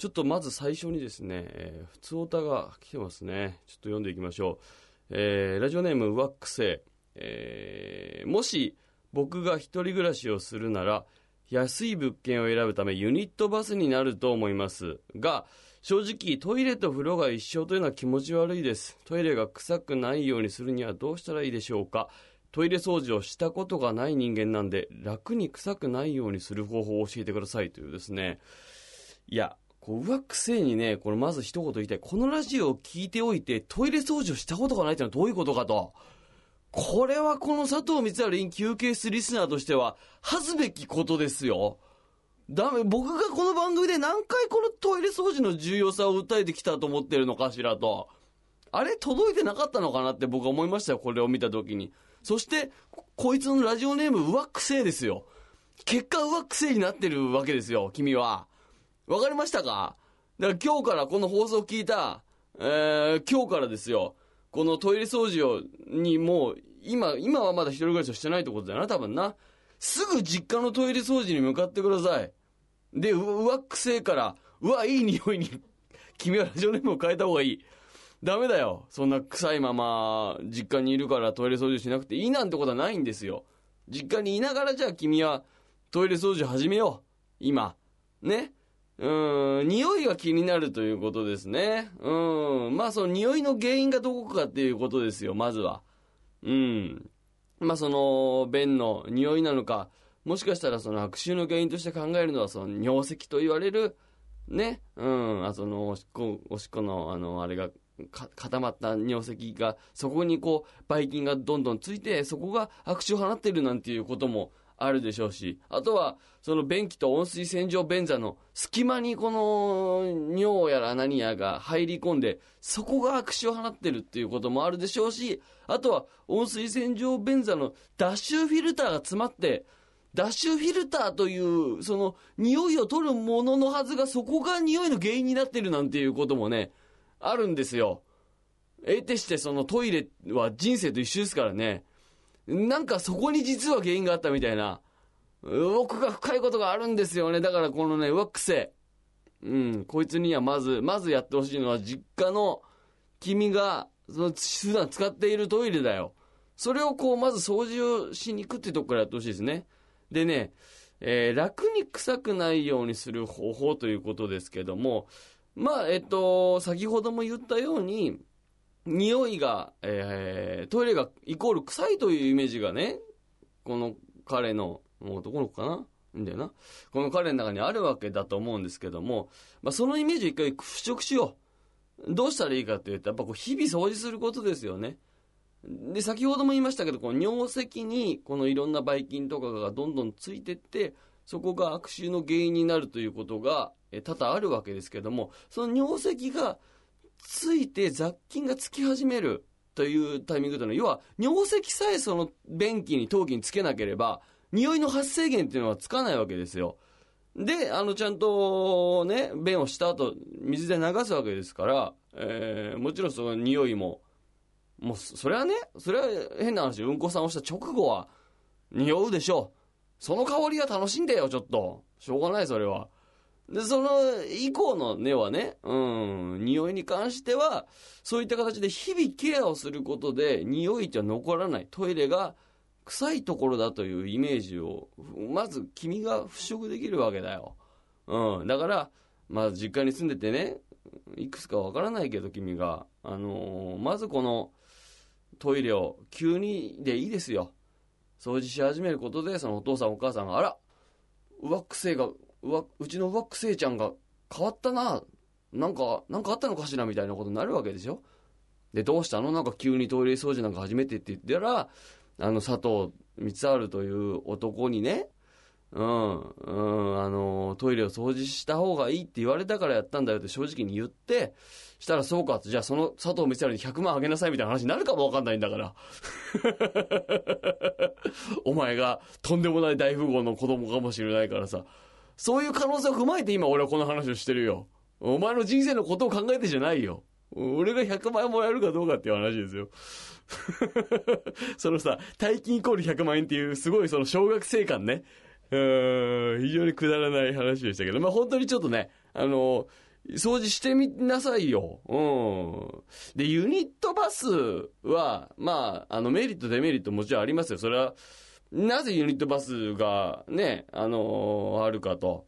ちょっとまず最初にですね、えー、普通歌が来てますね。ちょっと読んでいきましょう。えー、ラジオネーム、ワックセえー、もし僕が一人暮らしをするなら、安い物件を選ぶためユニットバスになると思いますが、正直トイレと風呂が一緒というのは気持ち悪いです。トイレが臭くないようにするにはどうしたらいいでしょうかトイレ掃除をしたことがない人間なんで、楽に臭くないようにする方法を教えてくださいというですね。いや、こう、上くせにね、これまず一言言いたい。このラジオを聞いておいて、トイレ掃除をしたことがないってのはどういうことかと。これはこの佐藤光晴 in 休憩室リスナーとしては、恥ずべきことですよ。ダメ、僕がこの番組で何回このトイレ掃除の重要さを訴えてきたと思ってるのかしらと。あれ届いてなかったのかなって僕は思いましたよ、これを見たときに。そして、こいつのラジオネーム、上くせですよ。結果、上くせになってるわけですよ、君は。わかりましたか？だから今日からこの放送を聞いた、えー、今日からですよ。このトイレ掃除を、にもう、今、今はまだ一人暮らしをしてないってことだよな、多分な。すぐ実家のトイレ掃除に向かってください。で、うわ、くせえから、うわ、いい匂いに、君はラジオネームを変えた方がいい。ダメだよ。そんな臭いまま、実家にいるからトイレ掃除しなくていいなんてことはないんですよ。実家にいながらじゃあ君はトイレ掃除始めよう。今。ね？うん、匂いが気になるということですね。うん。まあその匂いの原因がどこかっていうことですよ、まずは。うん。まあその、便の匂いなのか、もしかしたらその悪臭の原因として考えるのはその尿石と言われる、ね。うん。あその、おしっこ、おしっこの、あの、あれが、固まった尿石が、そこにこう、ばい菌がどんどんついて、そこが悪臭を放ってるなんていうこともあるでしょうし、あとは、その便器と温水洗浄便座の隙間にこの尿やら何やが入り込んで、そこが悪臭を放ってるっていうこともあるでしょうし、あとは温水洗浄便座の脱臭フィルターが詰まって、脱臭フィルターという、その匂いを取るもののはずがそこが匂いの原因になってるなんていうこともね、あるんですよ。得てしてそのトイレは人生と一緒ですからね。なんかそこに実は原因があったみたいな、奥が深いことがあるんですよね。だからこのね、ワックセ。うん、こいつにはまず、まずやってほしいのは実家の君が、その普段使っているトイレだよ。それをこう、まず掃除をしに行くってとこからやってほしいですね。でね、えー、楽に臭くないようにする方法ということですけども、まあ、えっと、先ほども言ったように、匂いが、えー、トイレがイコール臭いというイメージがね、この彼の、もう男の子かな？んだよな。この彼の中にあるわけだと思うんですけども、まあ、そのイメージを一回払拭しよう。どうしたらいいかっていうと、やっぱこう日々掃除することですよね。で、先ほども言いましたけど、この尿石に、このいろんなばい菌とかがどんどんついてって、そこが悪臭の原因になるということが、え多々あるわけですけども、その尿石がついて雑菌がつき始めるというタイミングというのは、要は尿石さえその便器に陶器につけなければ、匂いの発生源っていうのはつかないわけですよ。で、あの、ちゃんとね、便をした後、水で流すわけですから、えー、もちろんその匂いも、もう、それはね、それは変な話、うんこさんをした直後は、匂うでしょう。その香りは楽しんでよ、ちょっと。しょうがない、それは。で、その以降の根はね、うん、匂いに関しては、そういった形で日々ケアをすることで、匂いって残らない。トイレが臭いところだというイメージを、まず君が払拭できるわけだよ。うん。だから、まあ実家に住んでてね、いくつかわからないけど君が、あのー、まずこのトイレを急にでいいですよ。掃除し始めることで、そのお父さんお母さんが、あら、上癖がうわ、うちのワックセイちゃんが変わったな。なんか、なんかあったのかしらみたいなことになるわけでしょで、どうしたの？なんか急にトイレ掃除なんか始めてって言ったら、あの、佐藤光晴という男にね、うん、うん、あの、トイレを掃除した方がいいって言われたからやったんだよって正直に言って、したらそうか、じゃあその佐藤光晴に100万あげなさいみたいな話になるかもわかんないんだから。お前がとんでもない大富豪の子供かもしれないからさ。そういう可能性を踏まえて今俺はこの話をしてるよ。お前の人生のことを考えてじゃないよ。俺が100万円もらえるかどうかっていう話ですよ。そのさ、大金イコール100万円っていうすごいその小学生感ね。うん、非常にくだらない話でしたけど、まあ本当にちょっとね、あの、掃除してみなさいよ。うん。で、ユニットバスは、まあ、あの、メリット、デメリットもちろんありますよ。それは、なぜユニットバスがね、あのー、あるかと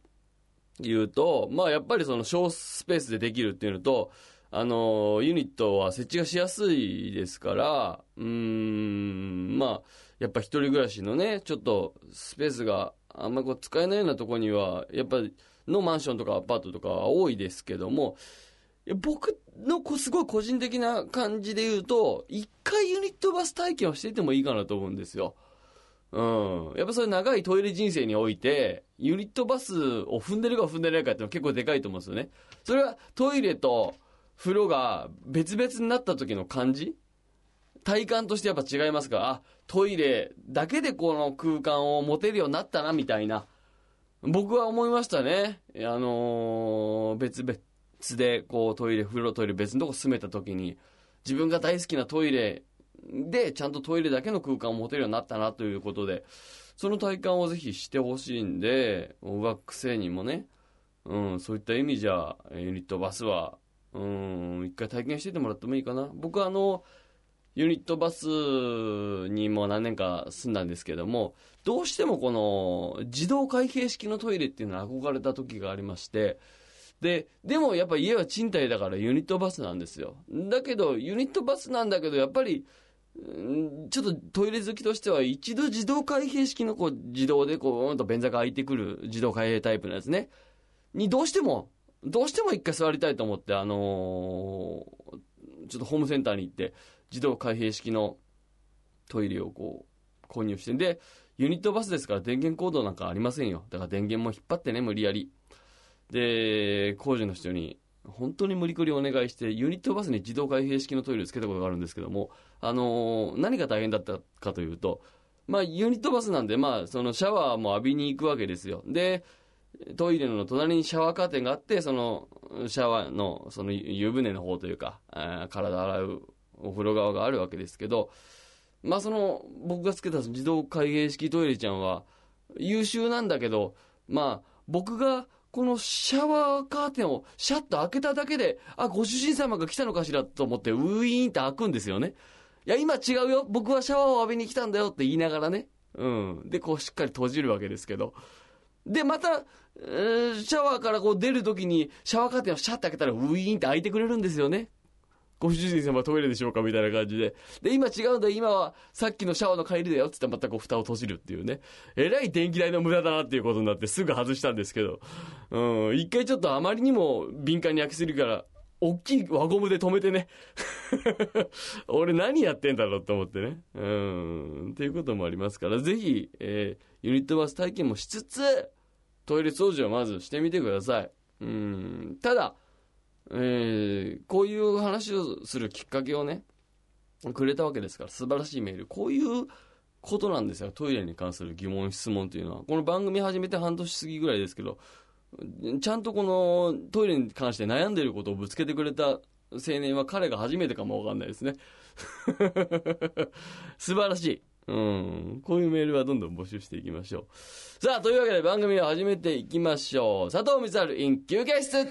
いうと、まあ、やっぱりその小スペースでできるっていうのと、あのー、ユニットは設置がしやすいですから、うーん、まあ、やっぱ一人暮らしのね、ちょっとスペースがあんまりこう使えないようなとこには、やっぱり、のマンションとかアパートとかは多いですけども、僕のこすごい個人的な感じで言うと、一回ユニットバス体験をしていてもいいかなと思うんですよ。うん。やっぱそれ長いトイレ人生において、ユニットバスを踏んでるか踏んでないかっていうのは結構でかいと思うんですよね。それはトイレと風呂が別々になった時の感じ？体感としてやっぱ違いますか？ら、あ、トイレだけでこの空間を持てるようになったな、みたいな。僕は思いましたね。あのー、別々で、こう、トイレ、風呂トイレ別のとこ住めた時に、自分が大好きなトイレで、ちゃんとトイレだけの空間を持てるようになったなということで、その体感をぜひしてほしいんで、学生にもね、うん、そういった意味じゃ、ユニットバスは、うん、一回体験しててもらってもいいかな。僕はあの、ユニットバスにも何年か住んだんですけども、どうしてもこの自動開閉式のトイレっていうのは憧れた時がありまして、で、でもやっぱ家は賃貸だからユニットバスなんですよ。だけど、ユニットバスなんだけど、やっぱり、ちょっとトイレ好きとしては、一度自動開閉式のこう自動でこう、うんと便座が開いてくる自動開閉タイプのやつね。にどうしても、どうしても一回座りたいと思って、あのー、ちょっとホームセンターに行って、自動開閉式のトイレをこう、購入して、で、ユニットバスですから電源コードなんかありませんよ。だから電源も引っ張ってね、無理やり。で、工事の人に、本当に無理くりお願いして、ユニットバスに自動開閉式のトイレをつけたことがあるんですけども、あのー、何が大変だったかというと、まあ、ユニットバスなんで、まあ、そのシャワーも浴びに行くわけですよ。で、トイレの隣にシャワーカーテンがあって、その、シャワーの、その湯船の方というか、体洗うお風呂側があるわけですけど、まあその、僕がつけた自動開閉式トイレちゃんは、優秀なんだけど、まあ、僕がこのシャワーカーテンをシャッと開けただけで、あ、ご主人様が来たのかしらと思って、ウィーンって開くんですよね。いや、今違うよ。僕はシャワーを浴びに来たんだよって言いながらね。うん。で、こうしっかり閉じるわけですけど。で、また、えー、シャワーからこう出るときに、シャワーカーテンをシャッと開けたら、ウィーンって開いてくれるんですよね。ご主人様トイレでしょうかみたいな感じで。で、今違うんだ今はさっきのシャワーの帰りだよって言ったらまたこう蓋を閉じるっていうね。えらい電気代の無駄だなっていうことになってすぐ外したんですけど。うん、一回ちょっとあまりにも敏感に焼きすぎるから、大きい輪ゴムで止めてね。俺何やってんだろうと思ってね。うん。っていうこともありますから、ぜひ、えー、ユニットバス体験もしつつ、トイレ掃除をまずしてみてください。うん。ただ、えー、こういう話をするきっかけをね、くれたわけですから、素晴らしいメール。こういうことなんですよ。トイレに関する疑問、質問というのは。この番組始めて半年過ぎぐらいですけど、ちゃんとこのトイレに関して悩んでいることをぶつけてくれた青年は彼が初めてかもわかんないですね。素晴らしい。うん。こういうメールはどんどん募集していきましょう。さあ、というわけで番組を始めていきましょう。佐藤光春 in 休憩室